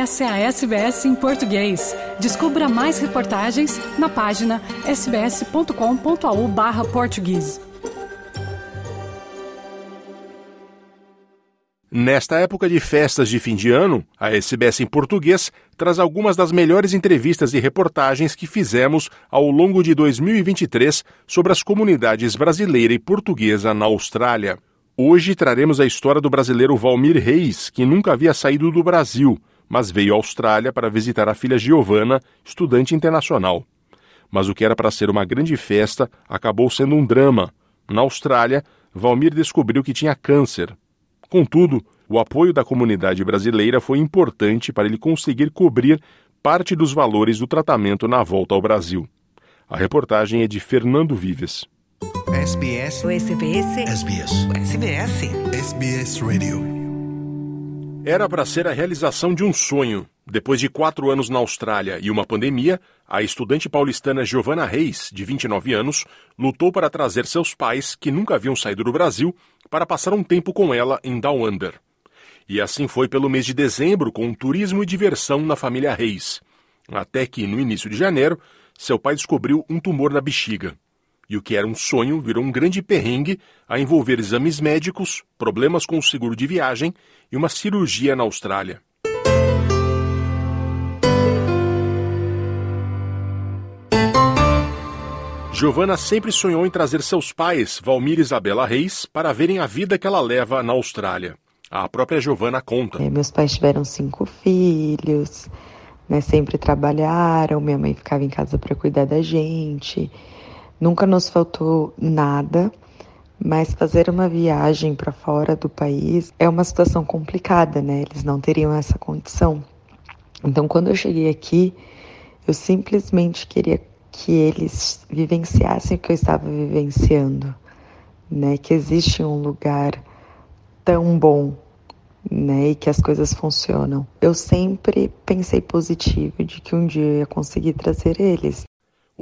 Essa é a SBS em português. Descubra mais reportagens na página sbs.com.au/português. Nesta época de festas de fim de ano, a SBS em português traz algumas das melhores entrevistas e reportagens que fizemos ao longo de 2023 sobre as comunidades brasileira e portuguesa na Austrália. Hoje traremos a história do brasileiro Valmir Reis, que nunca havia saído do Brasil, mas veio à Austrália para visitar a filha Giovana, estudante internacional. Mas o que era para ser uma grande festa acabou sendo um drama. Na Austrália, Valmir descobriu que tinha câncer Contudo, o apoio da comunidade brasileira foi importante para ele conseguir cobrir parte dos valores do tratamento na volta ao Brasil. A reportagem é de Fernando Vives. SBS. O SBS. SBS. O SBS. SBS Radio. Era para ser a realização de um sonho. Depois de quatro anos na Austrália e uma pandemia, a estudante paulistana Giovana Reis, de 29 anos, lutou para trazer seus pais, que nunca haviam saído do Brasil, para passar um tempo com ela em Down Under. E assim foi pelo mês de dezembro com turismo e diversão na família Reis. Até que, no início de janeiro, seu pai descobriu um tumor na bexiga. E o que era um sonho virou um grande perrengue a envolver exames médicos, problemas com o seguro de viagem e uma cirurgia na Austrália. Giovana sempre sonhou em trazer seus pais, Valmir e Isabela Reis, para verem a vida que ela leva na Austrália. A própria Giovana conta. É, meus pais tiveram cinco filhos, né, sempre trabalharam, minha mãe ficava em casa para cuidar da gente. Nunca nos faltou nada, mas fazer uma viagem para fora do país é uma situação complicada, né? Eles não teriam essa condição. Então, quando eu cheguei aqui, eu simplesmente queria que eles vivenciassem o que eu estava vivenciando, né? Que existe um lugar tão bom, né? E que as coisas funcionam. Eu sempre pensei positivo de que um dia eu ia conseguir trazer eles.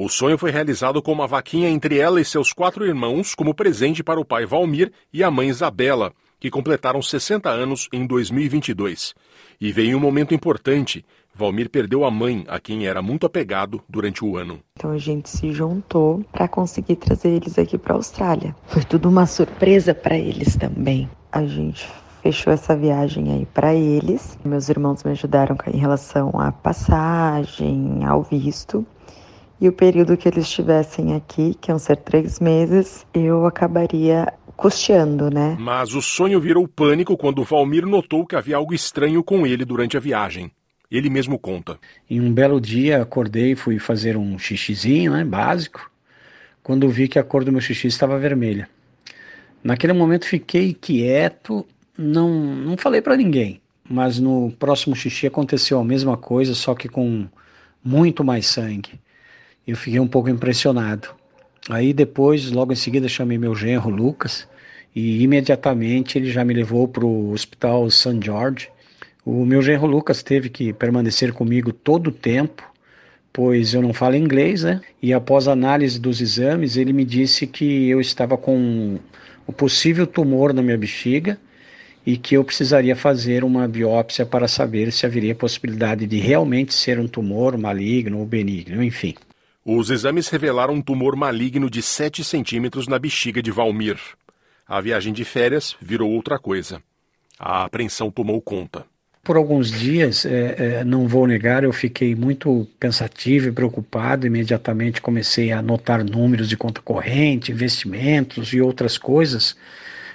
O sonho foi realizado com uma vaquinha entre ela e seus quatro irmãos como presente para o pai Valmir e a mãe Isabela, que completaram 60 anos em 2022. E veio um momento importante. Valmir perdeu a mãe, a quem era muito apegado durante o ano. Então a gente se juntou para conseguir trazer eles aqui para a Austrália. Foi tudo uma surpresa para eles também. A gente fechou essa viagem aí para eles. Meus irmãos me ajudaram em relação à passagem, ao visto. E o período que eles estivessem aqui, que iam ser três meses, eu acabaria custeando, né? Mas o sonho virou pânico quando Valmir notou que havia algo estranho com ele durante a viagem. Ele mesmo conta. Em um belo dia, acordei e fui fazer um xixizinho, né, básico, quando vi que a cor do meu xixi estava vermelha. Naquele momento fiquei quieto, não, não falei para ninguém, mas no próximo xixi aconteceu a mesma coisa, só que com muito mais sangue. Eu fiquei um pouco impressionado. Aí depois, logo em seguida, chamei meu genro Lucas e imediatamente ele já me levou para o Hospital St. George. O meu genro Lucas teve que permanecer comigo todo o tempo, pois eu não falo inglês, né? E após análise dos exames, ele me disse que eu estava com o possível tumor na minha bexiga e que eu precisaria fazer uma biópsia para saber se haveria possibilidade de realmente ser um tumor maligno ou benigno, enfim. Os exames revelaram um tumor maligno de 7 centímetros na bexiga de Valmir. A viagem de férias virou outra coisa. A apreensão tomou conta. Por alguns dias, é, é, não vou negar, eu fiquei muito pensativo e preocupado. Imediatamente comecei a anotar números de conta corrente, investimentos e outras coisas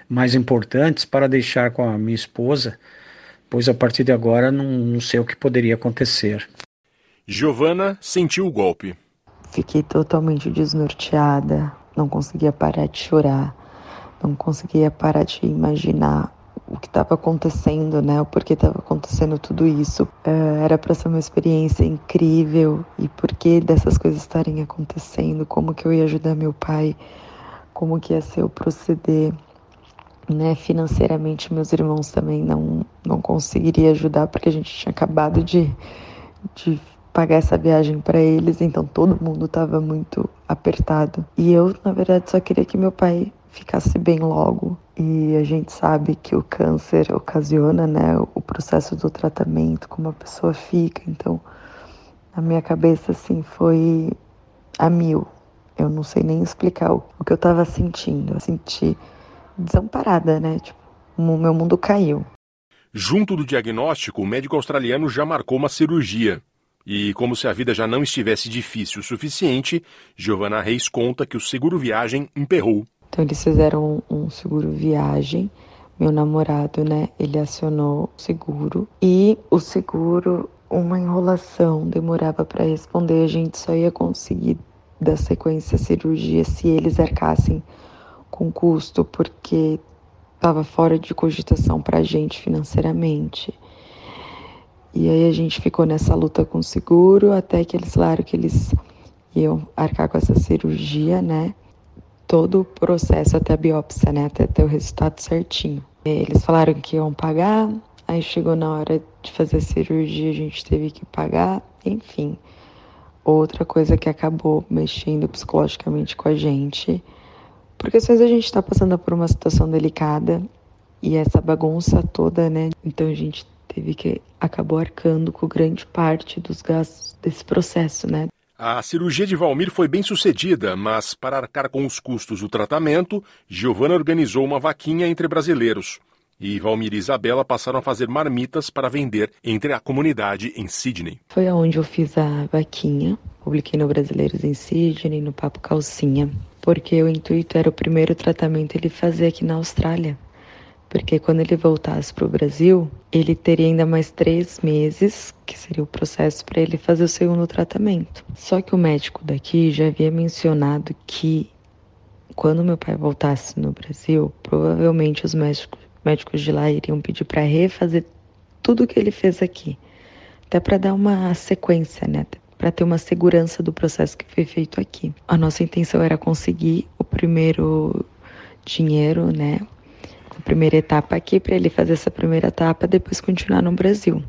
mais importantes para deixar com a minha esposa, pois a partir de agora não, não sei o que poderia acontecer. Giovana sentiu o golpe. Fiquei totalmente desnorteada, não conseguia parar de chorar, não conseguia parar de imaginar o que estava acontecendo, né? O porquê estava acontecendo tudo isso. Uh, era para ser uma experiência incrível e por que dessas coisas estarem acontecendo, como que eu ia ajudar meu pai, como que ia ser o proceder, né? Financeiramente, meus irmãos também não não conseguiria ajudar porque a gente tinha acabado de de pagar essa viagem para eles, então todo mundo estava muito apertado. E eu, na verdade, só queria que meu pai ficasse bem logo. E a gente sabe que o câncer ocasiona, né, o processo do tratamento, como a pessoa fica. Então, na minha cabeça, assim, foi a mil. Eu não sei nem explicar o, que eu estava sentindo. Eu senti desamparada, né? Tipo, o meu mundo caiu. Junto do diagnóstico, o médico australiano já marcou uma cirurgia. E como se a vida já não estivesse difícil o suficiente, Giovanna Reis conta que o seguro viagem emperrou. Então eles fizeram um, um seguro viagem. Meu namorado, né, ele acionou o seguro e o seguro, uma enrolação, demorava para responder. A gente só ia conseguir da sequência cirurgia se eles arcassem com custo, porque estava fora de cogitação para a gente financeiramente. E aí a gente ficou nessa luta com o seguro até que eles falaram que eles iam arcar com essa cirurgia, né? Todo o processo até a biópsia, né? Até ter o resultado certinho. Eles falaram que iam pagar, aí chegou na hora de fazer a cirurgia, a gente teve que pagar, enfim. Outra coisa que acabou mexendo psicologicamente com a gente, porque às vezes a gente está passando por uma situação delicada e essa bagunça toda, né? Então a gente teve que acabou arcando com grande parte dos gastos desse processo, né? A cirurgia de Valmir foi bem sucedida, mas para arcar com os custos do tratamento, Giovana organizou uma vaquinha entre brasileiros. E Valmir e Isabela passaram a fazer marmitas para vender entre a comunidade em Sydney. Foi aonde eu fiz a vaquinha. Publiquei no Brasileiros em Sydney, no Papo Calcinha. Porque o intuito era o primeiro tratamento ele fazer aqui na Austrália porque quando ele voltasse para o Brasil, ele teria ainda mais três meses, que seria o processo para ele fazer o segundo tratamento. Só que o médico daqui já havia mencionado que quando meu pai voltasse no Brasil, provavelmente os médicos, médicos de lá iriam pedir para refazer tudo que ele fez aqui, até para dar uma sequência, né? Para ter uma segurança do processo que foi feito aqui. A nossa intenção era conseguir o primeiro dinheiro, né? Primeira etapa aqui para ele fazer essa primeira etapa, depois continuar no Brasil.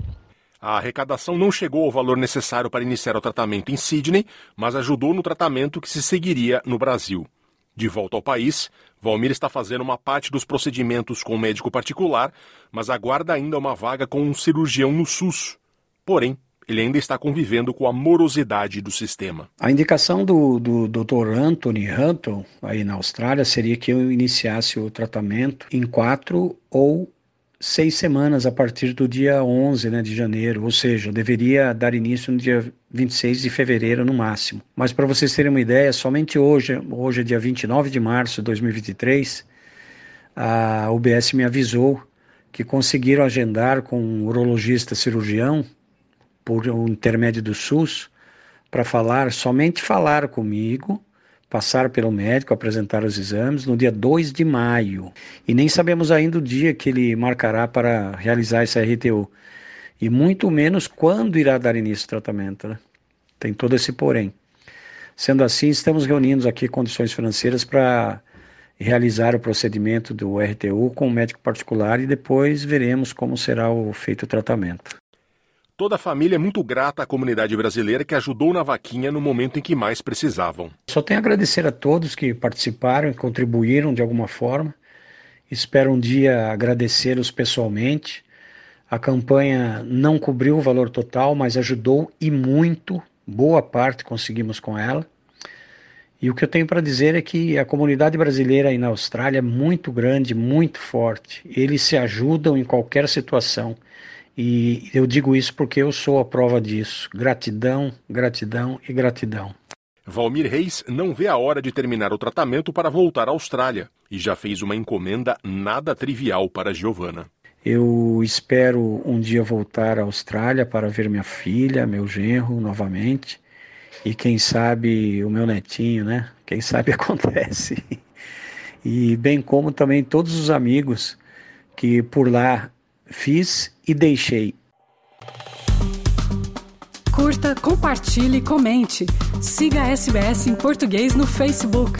A arrecadação não chegou ao valor necessário para iniciar o tratamento em Sydney, mas ajudou no tratamento que se seguiria no Brasil. De volta ao país, Valmir está fazendo uma parte dos procedimentos com um médico particular, mas aguarda ainda uma vaga com um cirurgião no SUS. Porém, ele ainda está convivendo com a morosidade do sistema. A indicação do, do Dr. Anthony Hunton, aí na Austrália, seria que eu iniciasse o tratamento em quatro ou seis semanas a partir do dia 11 né, de janeiro, ou seja, deveria dar início no dia 26 de fevereiro no máximo. Mas para vocês terem uma ideia, somente hoje, hoje é dia 29 de março de 2023, a UBS me avisou que conseguiram agendar com um urologista cirurgião por um intermédio do SUS para falar, somente falar comigo, passar pelo médico, apresentar os exames no dia 2 de maio. E nem sabemos ainda o dia que ele marcará para realizar essa RTU. E muito menos quando irá dar início ao tratamento. Né? Tem todo esse porém. Sendo assim, estamos reunindo aqui condições financeiras para realizar o procedimento do RTU com o médico particular e depois veremos como será o feito o tratamento. Toda a família é muito grata à comunidade brasileira que ajudou na vaquinha no momento em que mais precisavam. Só tenho a agradecer a todos que participaram e contribuíram de alguma forma. Espero um dia agradecê-los pessoalmente. A campanha não cobriu o valor total, mas ajudou e muito. Boa parte conseguimos com ela. E o que eu tenho para dizer é que a comunidade brasileira aí na Austrália é muito grande, muito forte. Eles se ajudam em qualquer situação. E eu digo isso porque eu sou a prova disso. Gratidão, gratidão e gratidão. Valmir Reis não vê a hora de terminar o tratamento para voltar à Austrália e já fez uma encomenda nada trivial para Giovana. Eu espero um dia voltar à Austrália para ver minha filha, meu genro novamente e quem sabe o meu netinho, né? Quem sabe acontece. E bem como também todos os amigos que por lá fiz e deixei. Curta, compartilhe, comente. Siga a SBS em português no Facebook.